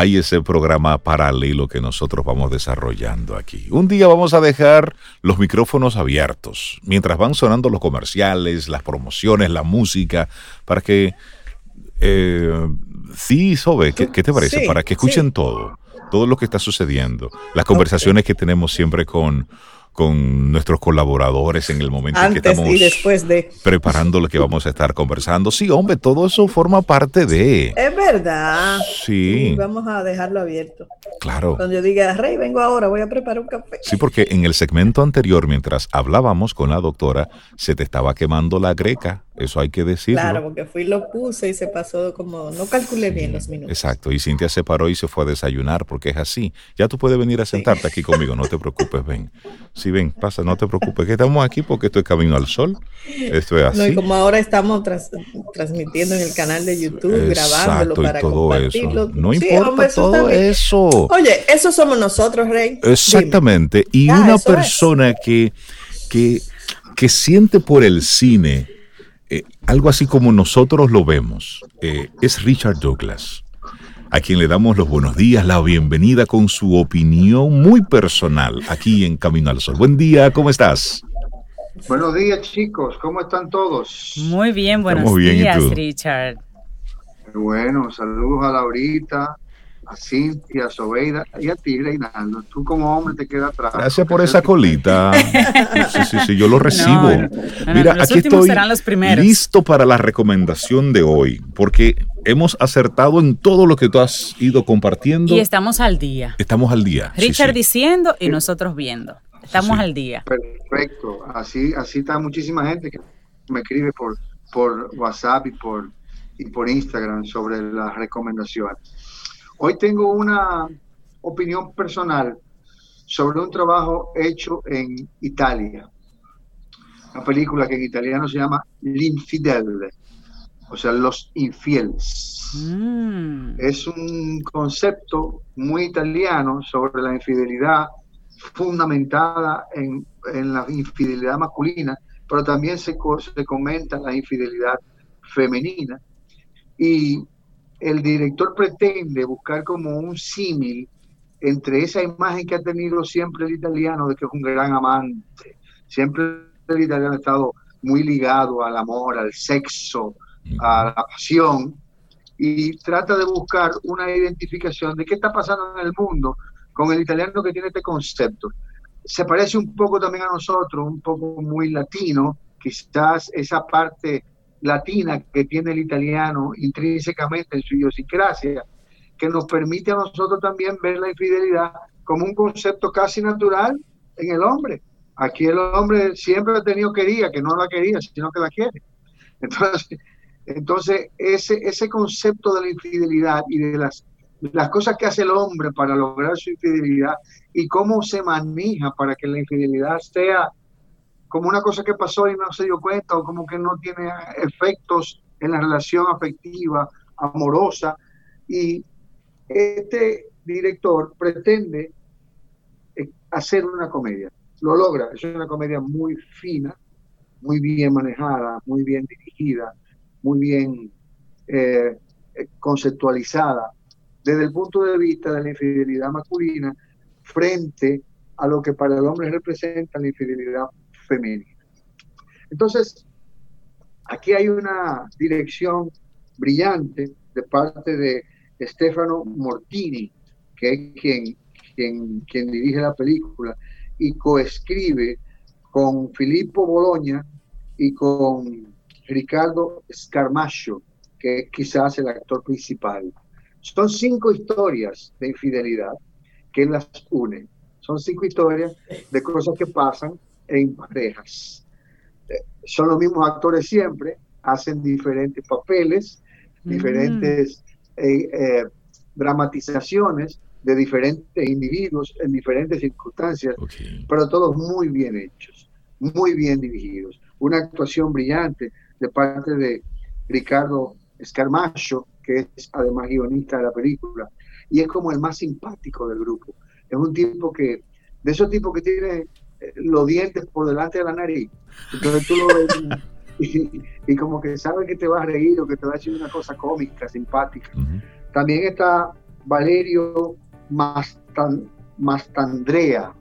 hay ese programa paralelo que nosotros vamos desarrollando aquí. Un día vamos a dejar los micrófonos abiertos mientras van sonando los comerciales, las promociones, la música, para que... Eh, sí, Sobe, ¿qué, te parece? para que escuchen todo, todo lo que está sucediendo, las conversaciones que tenemos siempre con con nuestros colaboradores en el momento en que estamos y después de. preparando lo que vamos a estar conversando. Sí, hombre, todo eso forma parte de. Es verdad. Sí. vamos a dejarlo abierto. Claro. Cuando yo diga, Rey, vengo ahora, voy a preparar un café. Sí, porque en el segmento anterior, mientras hablábamos con la doctora, se te estaba quemando la greca. Eso hay que decirlo. Claro, porque fui lo puse y se pasó como, no calculé bien los minutos. Exacto, y Cintia se paró y se fue a desayunar porque es así. Ya tú puedes venir a sentarte aquí conmigo, no te preocupes, ven. Sí, ven, pasa, no te preocupes, que estamos aquí porque esto es Camino al Sol. Esto es así. No, y como ahora estamos transmitiendo en el canal de YouTube, grabándolo para todo compartirlo. Eso. No importa todo eso. Oye, eso somos nosotros, Rey. Exactamente. Y una persona que, que, que siente por el cine algo así como nosotros lo vemos, eh, es Richard Douglas, a quien le damos los buenos días, la bienvenida con su opinión muy personal aquí en Camino al Sol. Buen día, ¿cómo estás? Buenos días, chicos, ¿cómo están todos? Muy bien, buenos días, Richard. Bueno, saludos a Laurita, a Cintia, Sobeida y a ti, Reinaldo. Tú como hombre te quedas atrás. Gracias por esa colita. sí, sí, sí, yo lo recibo. Mira, aquí estoy listo para la recomendación de hoy, porque hemos acertado en todo lo que tú has ido compartiendo. Y estamos al día. Estamos al día. Richard diciendo y nosotros viendo. Estamos al día. Perfecto. Así, así está muchísima gente que me escribe por, por WhatsApp y por, y por Instagram sobre las recomendaciones. Hoy tengo una opinión personal sobre un trabajo hecho en Italia. Una película que en italiano se llama L'Infidele, o sea, los infieles. Mm. Es un concepto muy italiano sobre la infidelidad fundamentada en, la infidelidad masculina, pero también se, se comenta la infidelidad femenina. Y el director pretende buscar como un símil entre esa imagen que ha tenido siempre el italiano de que es un gran amante. Siempre el italiano ha estado muy ligado al amor, al sexo, a la pasión, y trata de buscar una identificación de qué está pasando en el mundo con el italiano que tiene este concepto. Se parece un poco también a nosotros, un poco muy latino, quizás esa parte latina que tiene el italiano intrínsecamente en su idiosincrasia, que nos permite a nosotros también ver la infidelidad como un concepto casi natural en el hombre. Aquí el hombre siempre ha tenido quería, que no la quería, sino que la quiere. Entonces, entonces ese, ese concepto de la infidelidad y de las, las cosas que hace el hombre para lograr su infidelidad y cómo se maneja para que la infidelidad sea como una cosa que pasó y no se dio cuenta o como que no tiene efectos en la relación afectiva, amorosa. Y este director pretende eh, hacer una comedia. Lo logra. Es una comedia muy fina, muy bien manejada, muy bien dirigida, muy bien eh, eh, conceptualizada desde el punto de vista de la infidelidad masculina frente a lo que para el hombre representa la infidelidad femenina. Entonces, aquí hay una dirección brillante de parte de Stefano Mortini, que es quien, quien, quien dirige la película, y coescribe con Filippo Bologna y con Ricardo Scarmaccio, que es quizás el actor principal. Son cinco historias de infidelidad que las unen. Son cinco historias de cosas que pasan en parejas. Eh, son los mismos actores siempre, hacen diferentes papeles, mm. diferentes eh, eh, dramatizaciones de diferentes individuos en diferentes circunstancias, pero todos muy bien hechos, muy bien dirigidos. Una actuación brillante de parte de Ricardo Scarmacho, que es además guionista de la película, y es como el más simpático del grupo. Es un tipo que, de esos tipos que tiene los dientes por delante de la nariz. Entonces tú lo ves y, como que sabe que te va a reír o que te va a decir una cosa cómica, simpática. También está Valerio Mastandrea.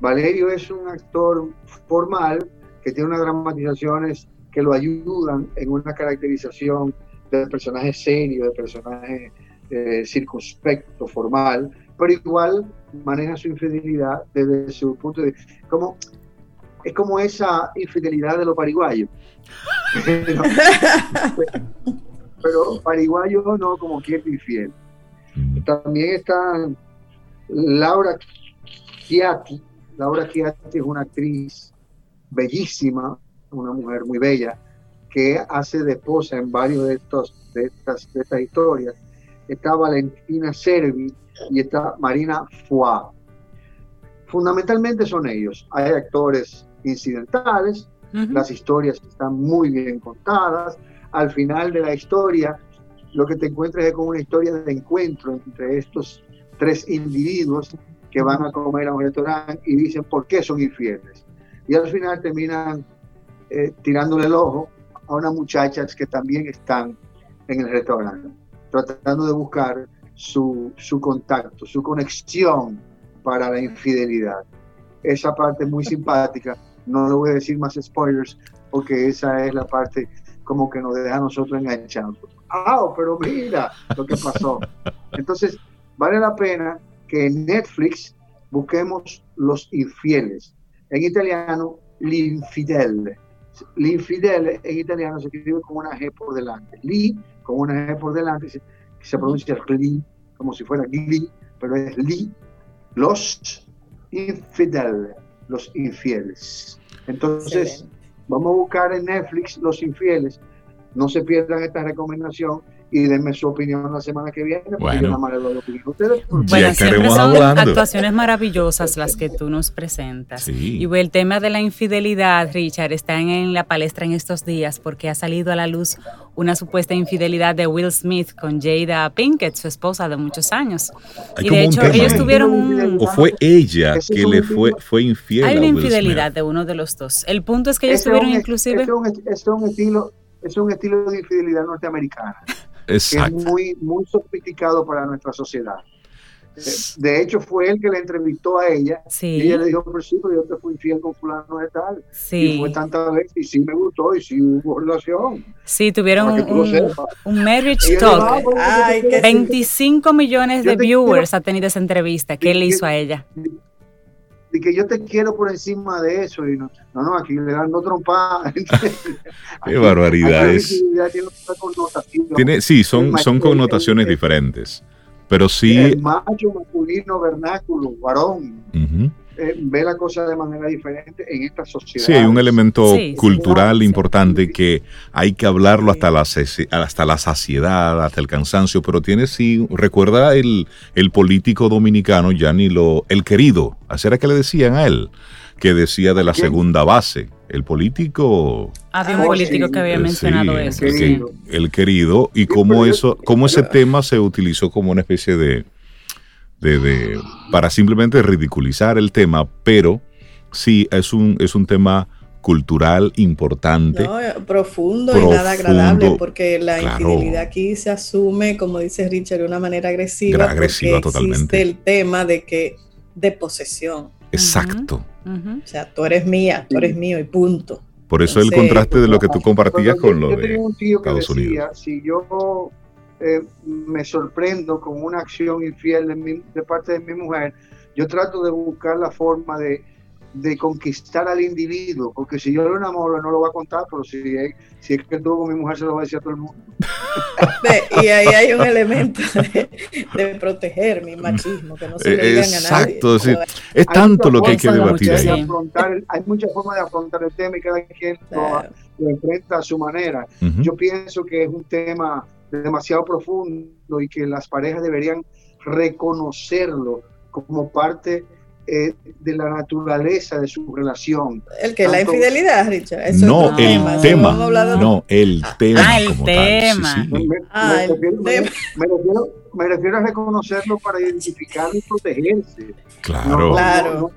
Valerio es un actor formal que tiene unas dramatizaciones que lo ayudan en una caracterización de personaje serio, de personaje eh, circunspecto, formal, pero igual maneja su infidelidad desde su punto de vista. Como, es como esa infidelidad de los pariguayos. pero, pero no como quien infiel. También está Laura Chiatti. Laura Chiatti es una actriz bellísima, una mujer muy bella, que hace de esposa en varios de, estos, de, estas, de estas historias. Está Valentina Servi y está Marina Foix. Fundamentalmente son ellos. Hay actores incidentales, las historias están muy bien contadas. Al final de la historia, lo que te encuentras es como una historia de encuentro entre estos tres individuos que van a comer a un restaurante y dicen por qué son infieles. Y al final terminan eh, tirándole el ojo a unas muchachas que también están en el restaurante, tratando de buscar su, su contacto, su conexión para la infidelidad. Esa parte muy simpática, no le voy a decir más spoilers, porque esa es la parte como que nos deja a nosotros enganchados. ¡Ah, pero mira lo que pasó! Entonces, vale la pena que en Netflix busquemos Los Infieles. En italiano, L'Infidele L'infidele en italiano se escribe con una G por delante. Li, con una G por delante, se, se pronuncia como si fuera li, pero es li. Los infideles, los infieles. Entonces, vamos a buscar en Netflix Los Infieles. No se pierdan esta recomendación y denme su opinión la semana que viene. Bueno, bueno siempre son actuaciones maravillosas las que tú nos presentas. Y el tema de la infidelidad, Richard, está en, la palestra en estos días porque ha salido a la luz una supuesta infidelidad de Will Smith con Jada Pinkett, su esposa de muchos años. y de hecho, ellos tuvieron un... O fue ella que le fue, fue infiel. Hay una infidelidad de uno de los dos. El punto es que ellos tuvieron inclusive... Es un, estilo, es un estilo de infidelidad norteamericana. Es muy, muy sofisticado para nuestra sociedad. De hecho, fue él que le entrevistó a ella. Y ella le dijo, pero sí, pero yo te fui infiel con fulano de tal. Y fue tantas veces, y sí me gustó, y sí hubo relación. Sí, tuvieron un, un, marriage talk. 25 millones de viewers ha tenido esa entrevista que él hizo a ella de que yo te quiero por encima de eso. Y no, no, no aquí le dan trompada. Qué barbaridades. Tiene, sí, son, son connotaciones diferentes. Pero sí. El macho masculino vernáculo, varón. Eh, ve la cosa de manera diferente en esta sociedad. Sí, hay un elemento cultural importante que hay que hablarlo hasta la, hasta la saciedad, hasta el cansancio, pero tiene sí, recuerda el, el político dominicano, ya ni lo, el querido, así era que le decían a él, que decía de la segunda base. El político. Había un político que había mencionado eso. El querido, y cómo, eso, cómo ese tema se utilizó como una especie de, de, para simplemente ridiculizar el tema, pero sí es un, es un tema cultural importante. profundo, y nada agradable, porque la infidelidad aquí se asume, como dice Richard, de una manera agresiva. Agresiva totalmente. el tema de que de posesión. Exacto. O sea, tú eres mía, tú eres mío y punto. Por eso el contraste de lo que tú compartías con lo de Estados Unidos. Si yo eh, me sorprendo con una acción infiel de, de, parte de mi mujer, yo trato de buscar la forma de, de, conquistar al individuo, porque si yo lo enamoro no lo va a contar, pero si es, si es que tuvo con mi mujer se lo va a decir a todo el mundo. y ahí hay un elemento de, proteger mi machismo, que no se le digan a nadie. Exacto, es tanto lo que hay que debatir ahí. hay muchas formas de afrontar el tema y cada quien lo, enfrenta a su manera. Yo pienso que es un tema demasiado profundo y que las parejas deberían reconocerlo como parte eh, de la naturaleza de su relación. El que la infidelidad, Richard. no, el tema. No, el tema. Ah, el tema. Me refiero a reconocerlo para identificarlo y protegerse. Claro. claro.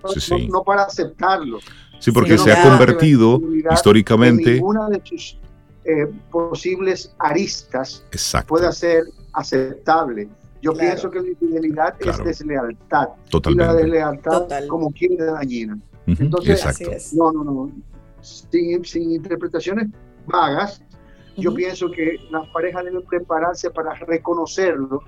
No, para aceptarlo. Sí, porque se ha convertido históricamente. Una de sus eh, posibles aristas pueda ser aceptable. Yo pienso que la infidelidad es deslealtad. Totalmente. Y la deslealtad, como quiere, dañina. Entonces, no, no, no. Sin, sin interpretaciones vagas, yo pienso que las parejas deben prepararse para reconocerlo,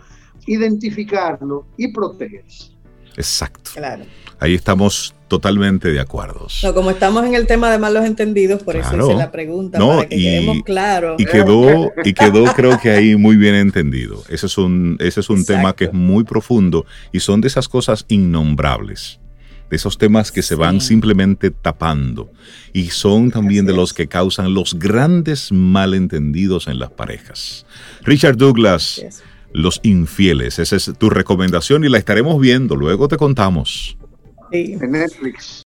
identificarlo y protegerse. Exacto. Claro. Ahí estamos totalmente de acuerdo. No, como estamos en el tema de malos entendidos, por eso hice la pregunta, no, para que y, quedemos claros. Y quedó, y quedó creo que ahí muy bien entendido. Ese es un, ese es un tema que es muy profundo y son de esas cosas innombrables de esos temas que se van simplemente tapando y son también de los que causan los grandes malentendidos en las parejas. Richard Douglas, Los infieles, esa es tu recomendación y la estaremos viendo, luego te contamos. En Netflix.